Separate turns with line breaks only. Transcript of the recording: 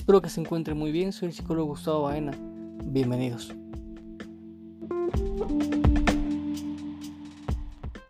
Espero que se encuentre muy bien. Soy el psicólogo Gustavo Baena. Bienvenidos.